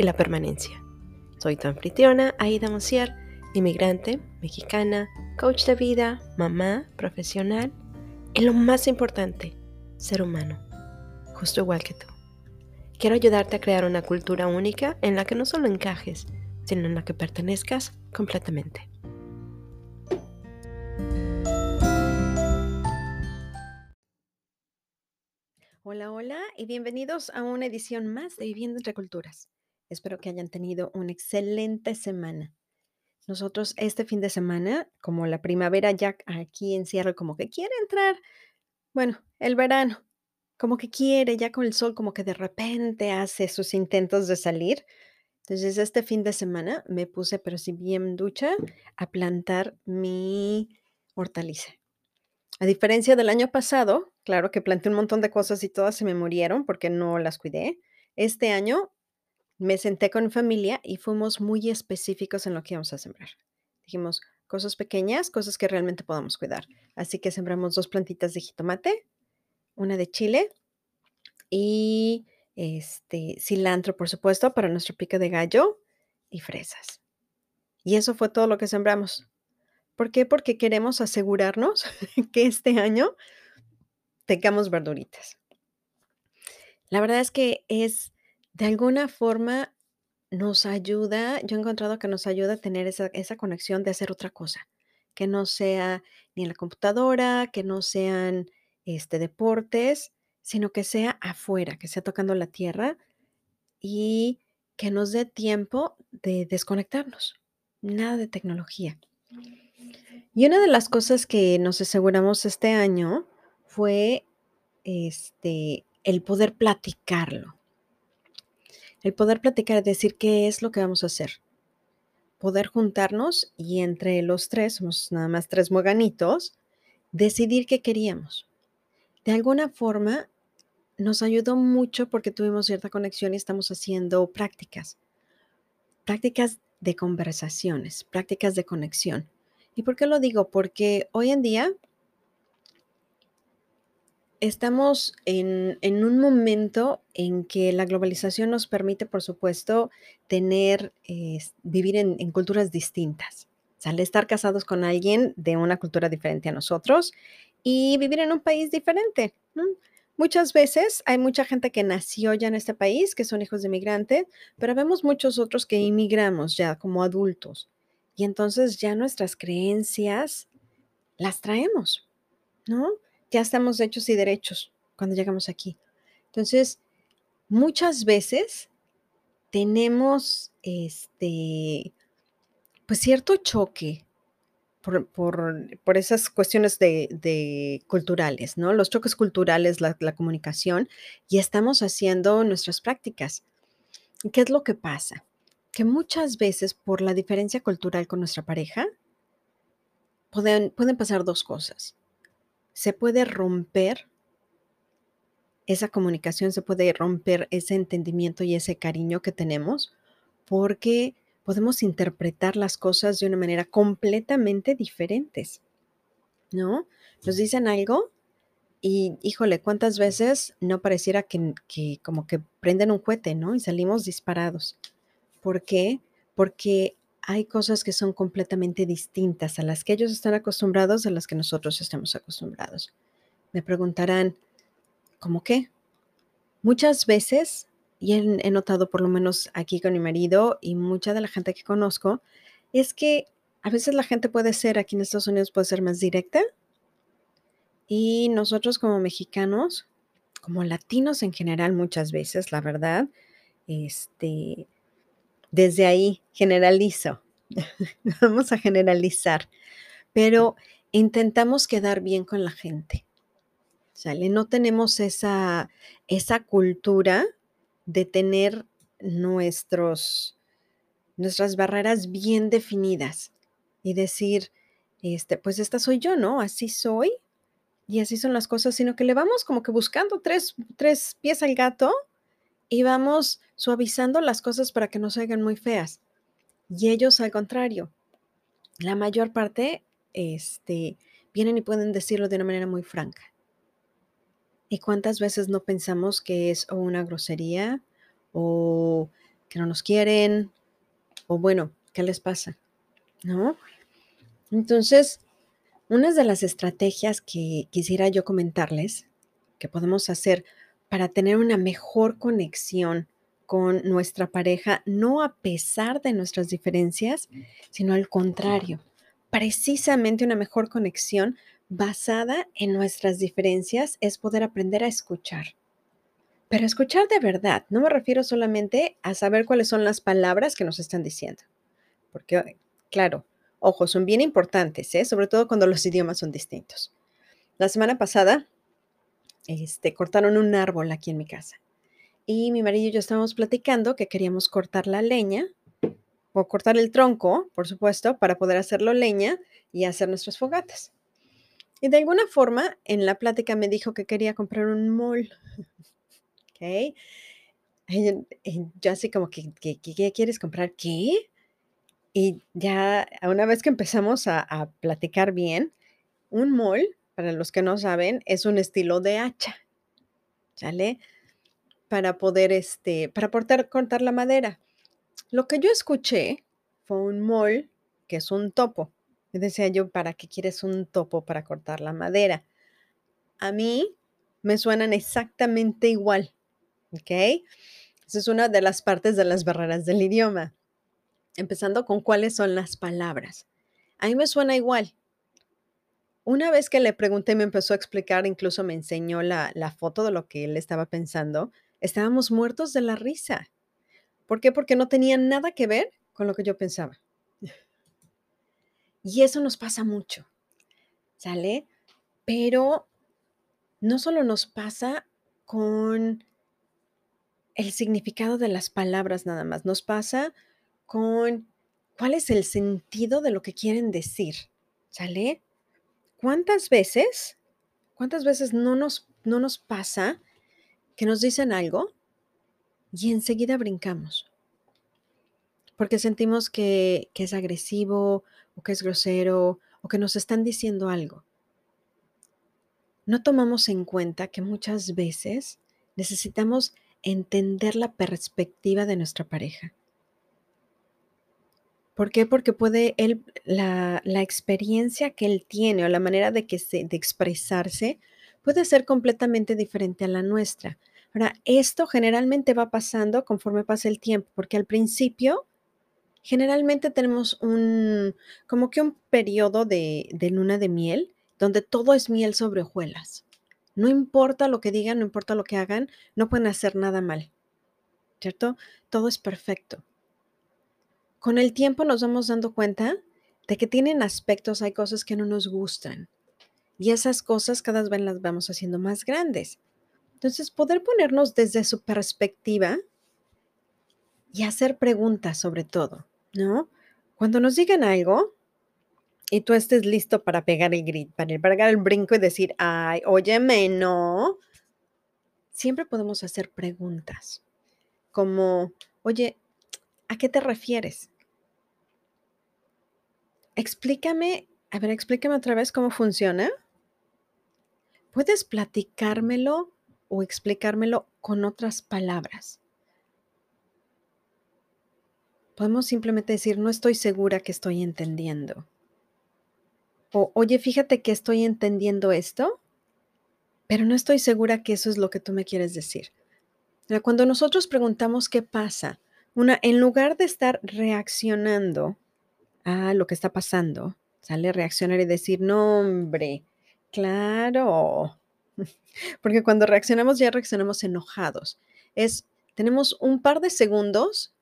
y la permanencia. Soy tu anfitriona, Aida Mosier, inmigrante, mexicana, coach de vida, mamá, profesional y lo más importante, ser humano, justo igual que tú. Quiero ayudarte a crear una cultura única en la que no solo encajes, sino en la que pertenezcas completamente. Hola, hola y bienvenidos a una edición más de Viviendo entre Culturas. Espero que hayan tenido una excelente semana. Nosotros este fin de semana, como la primavera ya aquí en Sierra, como que quiere entrar, bueno, el verano, como que quiere, ya con el sol, como que de repente hace sus intentos de salir. Entonces este fin de semana me puse, pero si bien ducha, a plantar mi hortaliza. A diferencia del año pasado, claro que planté un montón de cosas y todas se me murieron porque no las cuidé. Este año me senté con mi familia y fuimos muy específicos en lo que íbamos a sembrar. Dijimos cosas pequeñas, cosas que realmente podamos cuidar. Así que sembramos dos plantitas de jitomate, una de chile y este cilantro, por supuesto, para nuestro pico de gallo y fresas. Y eso fue todo lo que sembramos. ¿Por qué? Porque queremos asegurarnos que este año tengamos verduritas. La verdad es que es, de alguna forma, nos ayuda, yo he encontrado que nos ayuda a tener esa, conexión de hacer otra cosa, que no sea ni en la computadora, que no sean este, deportes, sino que sea afuera, que sea tocando la tierra y que nos dé tiempo de desconectarnos. Nada de tecnología. Y una de las cosas que nos aseguramos este año fue este, el poder platicarlo. El poder platicar, decir qué es lo que vamos a hacer. Poder juntarnos y entre los tres, somos nada más tres moganitos, decidir qué queríamos. De alguna forma, nos ayudó mucho porque tuvimos cierta conexión y estamos haciendo prácticas. Prácticas de conversaciones, prácticas de conexión. ¿Y por qué lo digo? Porque hoy en día estamos en, un momento en que la globalización nos permite, por supuesto, tener, vivir en, culturas distintas. Sea, estar casados con alguien de una cultura diferente a nosotros y vivir en un país diferente. Muchas veces hay mucha gente que nació ya en este país, que son hijos de migrantes, pero vemos muchos otros que inmigramos ya como adultos. Y entonces ya nuestras creencias las traemos, ¿no? Ya estamos hechos y derechos cuando llegamos aquí. Entonces, muchas veces tenemos este, pues cierto choque por, por, esas cuestiones de, culturales, ¿no? Los choques culturales, la, la comunicación, y estamos haciendo nuestras prácticas. ¿Qué es lo que pasa? que muchas veces por la diferencia cultural con nuestra pareja, pueden, pueden pasar dos cosas. Se puede romper esa comunicación, se puede romper ese entendimiento y ese cariño que tenemos porque podemos interpretar las cosas de una manera completamente diferentes, ¿no? Nos dicen algo y, híjole, ¿cuántas veces no pareciera que, que como que prenden un cohete, ¿no? Y salimos disparados. ¿Por qué? Porque hay cosas que son completamente distintas a las que ellos están acostumbrados a las que nosotros estamos acostumbrados. Me preguntarán, ¿cómo qué? Muchas veces, y he, notado por lo menos aquí con mi marido y mucha de la gente que conozco, es que a veces la gente puede ser, aquí en Estados Unidos puede ser más directa, y nosotros como mexicanos, como latinos en general muchas veces, la verdad, este, desde ahí generalizo. Vamos a generalizar, pero intentamos quedar bien con la gente. ¿Sale? No tenemos esa, esa cultura de tener nuestros, nuestras barreras bien definidas y decir, este, pues esta soy yo, ¿no? Así soy y así son las cosas, sino que le vamos como que buscando tres, tres pies al gato y vamos suavizando las cosas para que no se hagan muy feas. Y ellos al contrario, la mayor parte este, vienen y pueden decirlo de una manera muy franca. ¿Y cuántas veces no pensamos que es una grosería o que no nos quieren o bueno, ¿qué les pasa? ¿No? Entonces, una de las estrategias que quisiera yo comentarles que podemos hacer para tener una mejor conexión con nuestra pareja, no a pesar de nuestras diferencias, sino al contrario, precisamente una mejor conexión basada en nuestras diferencias es poder aprender a escuchar. Pero escuchar de verdad, no me refiero solamente a saber cuáles son las palabras que nos están diciendo, porque, claro, ojo, son bien importantes, ¿eh? sobre todo cuando los idiomas son distintos. La semana pasada, este, cortaron un árbol aquí en mi casa y mi marido y yo estábamos platicando que queríamos cortar la leña o cortar el tronco, por supuesto, para poder hacerlo leña y hacer nuestras fogatas. Y de alguna forma, en la plática me dijo que quería comprar un mol. ¿Ok? Y yo así como que, ¿qué, quieres comprar? ¿Qué? Y ya una vez que empezamos a platicar bien, un mol, para los que no saben, es un estilo de hacha. ¿Sale? para poder, este, para cortar la madera. Lo que yo escuché fue un mol, que es un topo. Y decía yo, ¿para qué quieres un topo para cortar la madera? A mí me suenan exactamente igual, ¿ok? Esa es una de las partes de las barreras del idioma. Empezando con cuáles son las palabras. A mí me suena igual. Una vez que le pregunté, me empezó a explicar, incluso me enseñó la, foto de lo que él estaba pensando estábamos muertos de la risa. ¿Por qué? Porque no tenía nada que ver con lo que yo pensaba. Y eso nos pasa mucho, ¿sale? Pero no solo nos pasa con el significado de las palabras nada más, nos pasa con cuál es el sentido de lo que quieren decir, ¿sale? ¿Cuántas veces, cuántas veces no nos, no nos pasa que nos dicen algo y enseguida brincamos. Porque sentimos que, es agresivo o que es grosero o que nos están diciendo algo. No tomamos en cuenta que muchas veces necesitamos entender la perspectiva de nuestra pareja. ¿Por qué? Porque puede él, la, experiencia que él tiene o la manera de, que se, de expresarse puede ser completamente diferente a la nuestra. Ahora, esto generalmente va pasando conforme pasa el tiempo, porque al principio generalmente tenemos un, como que un periodo de, de luna de miel, donde todo es miel sobre hojuelas. No importa lo que digan, no importa lo que hagan, no pueden hacer nada mal, ¿cierto? Todo es perfecto. Con el tiempo nos vamos dando cuenta de que tienen aspectos, hay cosas que no nos gustan. Y esas cosas cada vez las vamos haciendo más grandes. Entonces, poder ponernos desde su perspectiva y hacer preguntas sobre todo, ¿no? Cuando nos digan algo y tú estés listo para pegar el grito, para pegar el brinco y decir, ay, óyeme, no, siempre podemos hacer preguntas como, oye, ¿a qué te refieres? Explícame, a ver, explícame otra vez cómo funciona. ¿Puedes platicármelo o explicármelo con otras palabras. Podemos simplemente decir, no estoy segura que estoy entendiendo. O, oye, fíjate que estoy entendiendo esto, pero no estoy segura que eso es lo que tú me quieres decir. Cuando nosotros preguntamos qué pasa, una, en lugar de estar reaccionando a lo que está pasando, sale reaccionar y decir, no, hombre, claro, porque cuando reaccionamos ya reaccionamos enojados. Es, tenemos un par de segundos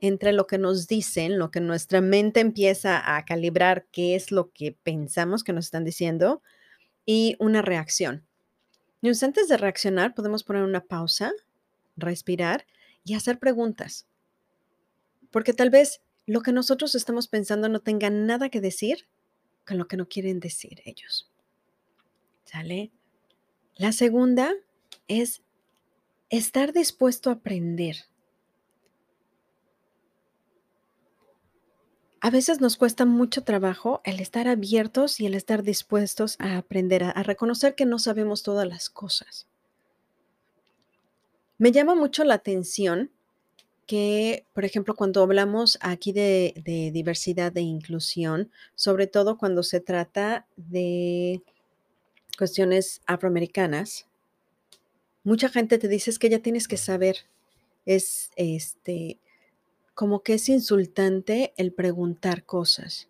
entre lo que nos dicen, lo que nuestra mente empieza a calibrar qué es lo que pensamos que nos están diciendo y una reacción. Y antes de reaccionar podemos poner una pausa, respirar y hacer preguntas. Porque tal vez lo que nosotros estamos pensando no tenga nada que decir con lo que no quieren decir ellos. ¿Sale? La segunda es estar dispuesto a aprender. A veces nos cuesta mucho trabajo el estar abiertos y el estar dispuestos a aprender, a, a reconocer que no sabemos todas las cosas. Me llama mucho la atención que, por ejemplo, cuando hablamos aquí de, diversidad e inclusión, sobre todo cuando se trata de cuestiones afroamericanas, mucha gente te dice es que ya tienes que saber, es este, como que es insultante el preguntar cosas.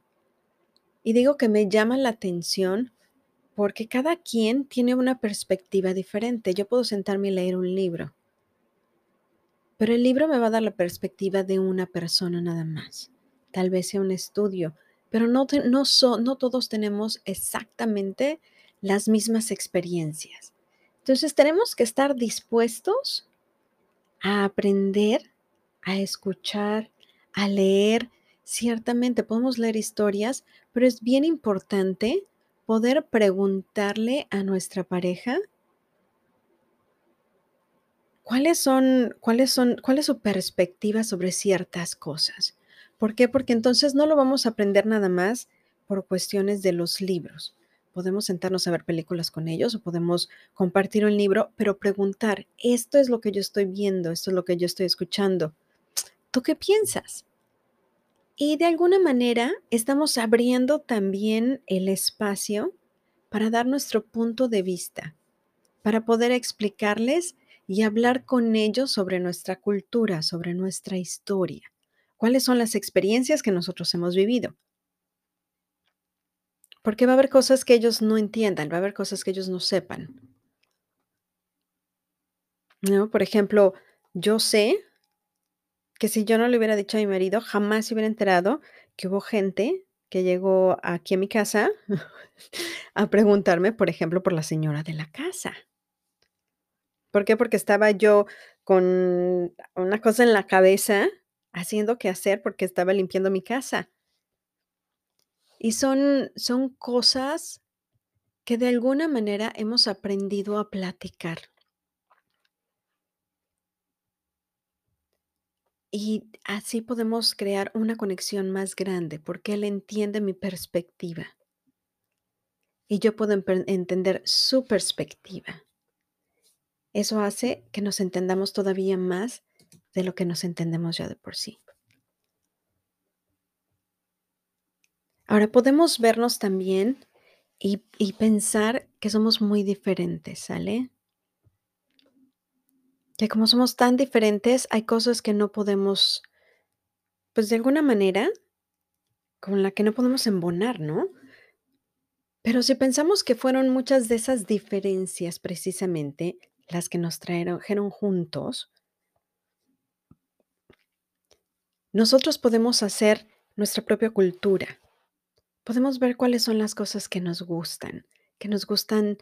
Y digo que me llama la atención porque cada quien tiene una perspectiva diferente. Yo puedo sentarme y leer un libro, pero el libro me va a dar la perspectiva de una persona nada más. Tal vez sea un estudio, pero no, no, no todos tenemos exactamente las mismas experiencias. Entonces tenemos que estar dispuestos a aprender, a escuchar, a leer. Ciertamente podemos leer historias, pero es bien importante poder preguntarle a nuestra pareja cuáles son, cuáles son, cuál es su perspectiva sobre ciertas cosas. ¿Por qué? Porque entonces no lo vamos a aprender nada más por cuestiones de los libros. Podemos sentarnos a ver películas con ellos o podemos compartir un libro, pero preguntar, esto es lo que yo estoy viendo, esto es lo que yo estoy escuchando. ¿Tú qué piensas? Y de alguna manera estamos abriendo también el espacio para dar nuestro punto de vista, para poder explicarles y hablar con ellos sobre nuestra cultura, sobre nuestra historia, cuáles son las experiencias que nosotros hemos vivido. Porque va a haber cosas que ellos no entiendan, va a haber cosas que ellos no sepan, ¿no? Por ejemplo, yo sé que si yo no le hubiera dicho a mi marido, jamás se hubiera enterado que hubo gente que llegó aquí a mi casa a preguntarme, por ejemplo, por la señora de la casa. ¿Por qué? Porque estaba yo con una cosa en la cabeza haciendo qué hacer porque estaba limpiando mi casa. Y son, son cosas que de alguna manera hemos aprendido a platicar. Y así podemos crear una conexión más grande porque él entiende mi perspectiva y yo puedo entender su perspectiva. Eso hace que nos entendamos todavía más de lo que nos entendemos ya de por sí. Ahora podemos vernos también y, y pensar que somos muy diferentes, ¿sale? Que como somos tan diferentes, hay cosas que no podemos, pues de alguna manera, con la que no podemos embonar, ¿no? Pero si pensamos que fueron muchas de esas diferencias precisamente las que nos trajeron juntos, nosotros podemos hacer nuestra propia cultura. Podemos ver cuáles son las cosas que nos gustan, que nos gustan,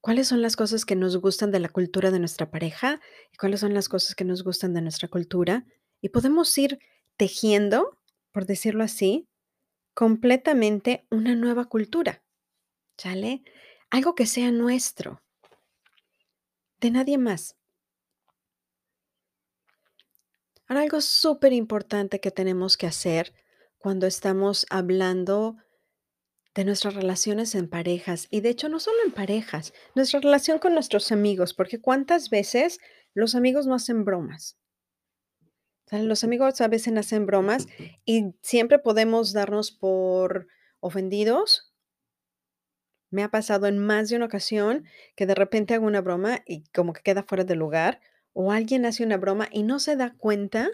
cuáles son las cosas que nos gustan de la cultura de nuestra pareja y cuáles son las cosas que nos gustan de nuestra cultura. Y podemos ir tejiendo, por decirlo así, completamente una nueva cultura, ¿sale? Algo que sea nuestro, de nadie más. Ahora, algo súper importante que tenemos que hacer cuando estamos hablando de nuestras relaciones en parejas, y de hecho no solo en parejas, nuestra relación con nuestros amigos, porque cuántas veces los amigos no hacen bromas. Los amigos a veces hacen bromas y siempre podemos darnos por ofendidos. Me ha pasado en más de una ocasión que de repente hago una broma y como que queda fuera de lugar, o alguien hace una broma y no se da cuenta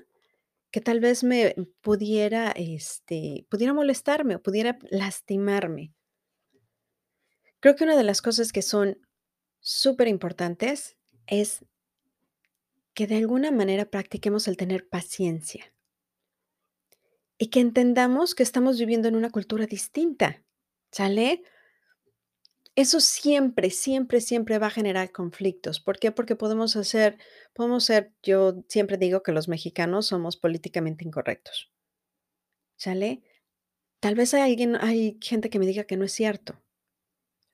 que tal vez me pudiera, este, pudiera molestarme o pudiera lastimarme. Creo que una de las cosas que son súper importantes es que de alguna manera practiquemos el tener paciencia y que entendamos que estamos viviendo en una cultura distinta, ¿sale? Eso siempre, siempre, siempre va a generar conflictos, ¿por qué? Porque podemos hacer podemos ser yo siempre digo que los mexicanos somos políticamente incorrectos. ¿Sale? Tal vez hay alguien hay gente que me diga que no es cierto.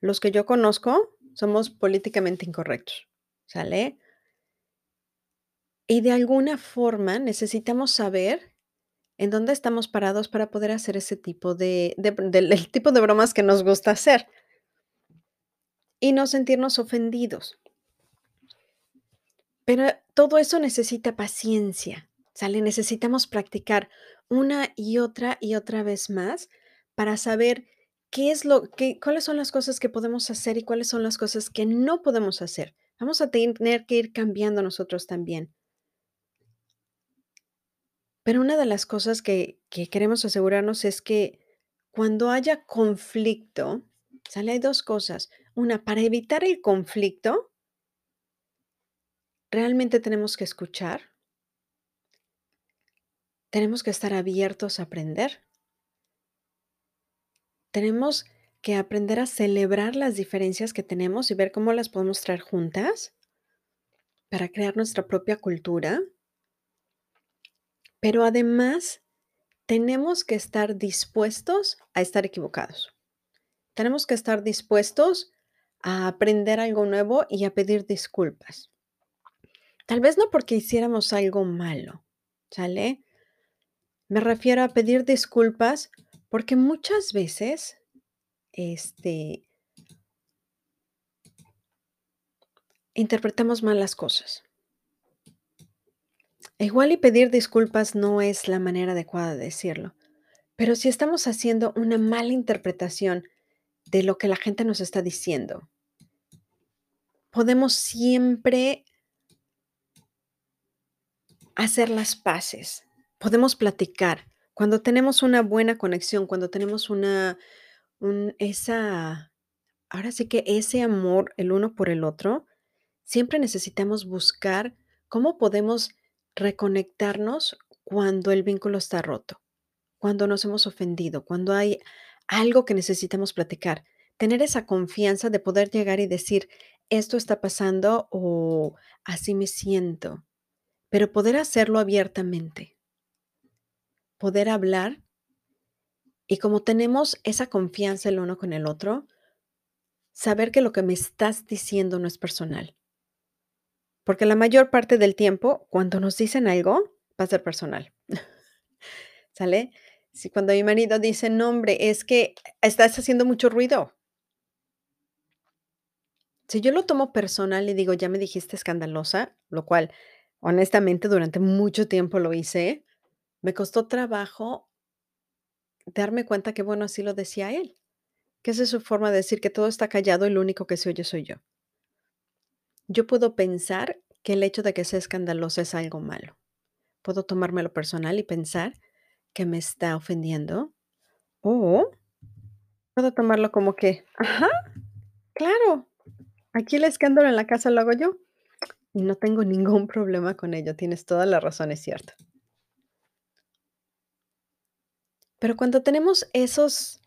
Los que yo conozco somos políticamente incorrectos, ¿sale? Y de alguna forma necesitamos saber en dónde estamos parados para poder hacer ese tipo de de del el tipo de bromas que nos gusta hacer. Y no sentirnos ofendidos. Pero todo eso necesita paciencia, ¿sale? Necesitamos practicar una y otra y otra vez más para saber qué es lo qué cuáles son las cosas que podemos hacer y cuáles son las cosas que no podemos hacer. Vamos a tener que ir cambiando nosotros también. Pero una de las cosas que que queremos asegurarnos es que cuando haya conflicto, ¿sale? Hay 2 cosas. Una, para evitar el conflicto realmente tenemos que escuchar tenemos que estar abiertos a aprender. Tenemos que aprender a celebrar las diferencias que tenemos y ver cómo las podemos traer juntas para crear nuestra propia cultura. Pero además, tenemos que estar dispuestos a estar equivocados. Tenemos que estar dispuestos a aprender algo nuevo y a pedir disculpas. Tal vez no porque hiciéramos algo malo, ¿sale? Me refiero a pedir disculpas porque muchas veces, este interpretamos mal las cosas. Igual y pedir disculpas no es la manera adecuada de decirlo, pero si estamos haciendo una mala interpretación de lo que la gente nos está diciendo podemos siempre hacer las paces, podemos platicar. Cuando tenemos una buena conexión, cuando tenemos una un esa ahora sí que ese amor el uno por el otro, siempre necesitamos buscar cómo podemos reconectarnos cuando el vínculo está roto, cuando nos hemos ofendido, cuando hay algo que necesitamos platicar. Tener esa confianza de poder llegar y decir: "Esto está pasando", o "Así me siento", pero poder hacerlo abiertamente. Poder hablar y como tenemos esa confianza el uno con el otro, saber que lo que me estás diciendo no es personal. Porque la mayor parte del tiempo, cuando nos dicen algo, va a ser personal. ¿Sale? Si cuando mi marido dice: "No, hombre, es que estás haciendo mucho ruido". Si yo lo tomo personal y digo: "Ya me dijiste escandalosa", lo cual, honestamente, durante mucho tiempo lo hice, me costó trabajo darme cuenta que, bueno, así lo decía él, que esa es su forma de decir que todo está callado y lo único que se oye soy yo. Yo puedo pensar que el hecho de que sea escandalosa es algo malo. Puedo tomármelo personal y pensar que me está ofendiendo, o puedo tomarlo como que: "Ajá, claro, aquí el escándalo en la casa lo hago yo, y no tengo ningún problema con ello, tienes toda la razón, es cierto". Pero cuando tenemos esos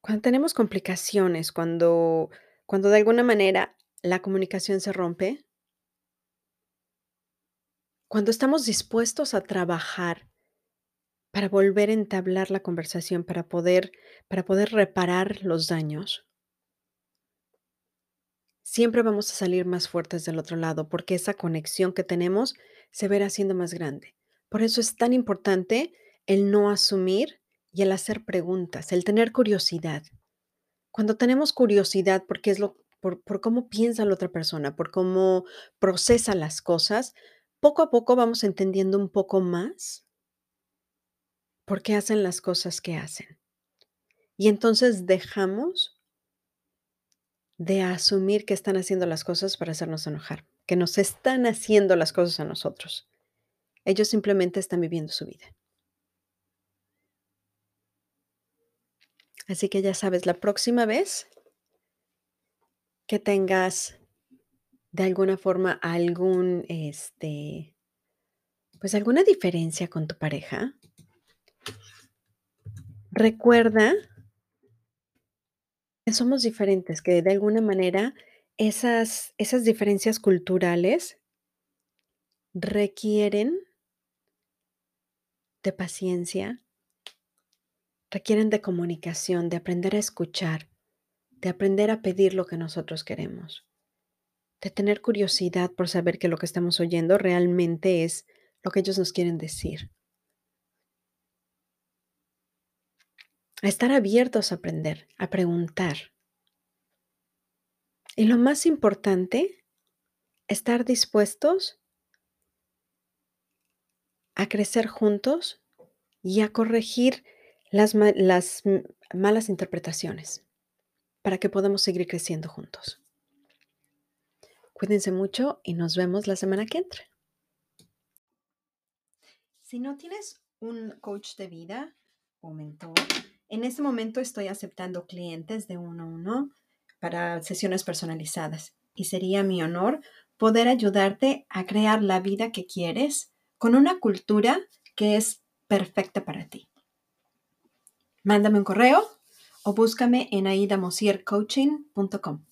cuando tenemos complicaciones, cuando cuando de alguna manera la comunicación se rompe cuando estamos dispuestos a trabajar para volver a entablar la conversación, para poder para poder reparar los daños siempre vamos a salir más fuertes del otro lado, porque esa conexión que tenemos se ir haciendo más grande. Por eso es tan importante el no asumir y el hacer preguntas, el tener curiosidad. Cuando tenemos curiosidad, por qué es lo por por cómo piensa la otra persona, por cómo procesa las cosas, poco a poco vamos entendiendo un poco más por qué hacen las cosas que hacen. Y entonces dejamos de asumir que están haciendo las cosas para hacernos enojar, que nos están haciendo las cosas a nosotros. Ellos simplemente están viviendo su vida. Así que ya sabes, la próxima vez que tengas de alguna forma algún, este, pues, alguna diferencia con tu pareja. Recuerda somos diferentes, que de alguna manera esas esas diferencias culturales requieren de paciencia requieren de comunicación, de aprender a escuchar, de aprender a pedir lo que nosotros queremos, de tener curiosidad por saber que lo que estamos oyendo realmente es lo que ellos nos quieren decir. A estar abiertos a aprender, a preguntar. Y lo más importante, estar dispuestos a crecer juntos y a corregir las, las malas interpretaciones para que podamos seguir creciendo juntos. Cuídense mucho y nos vemos la semana que entra. Si no tienes un coach de vida o mentor, en este momento estoy aceptando clientes de uno a uno para sesiones personalizadas y sería mi honor poder ayudarte a crear la vida que quieres con una cultura que es perfecta para ti. Mándame un correo o búscame en aidamosiercoaching.com.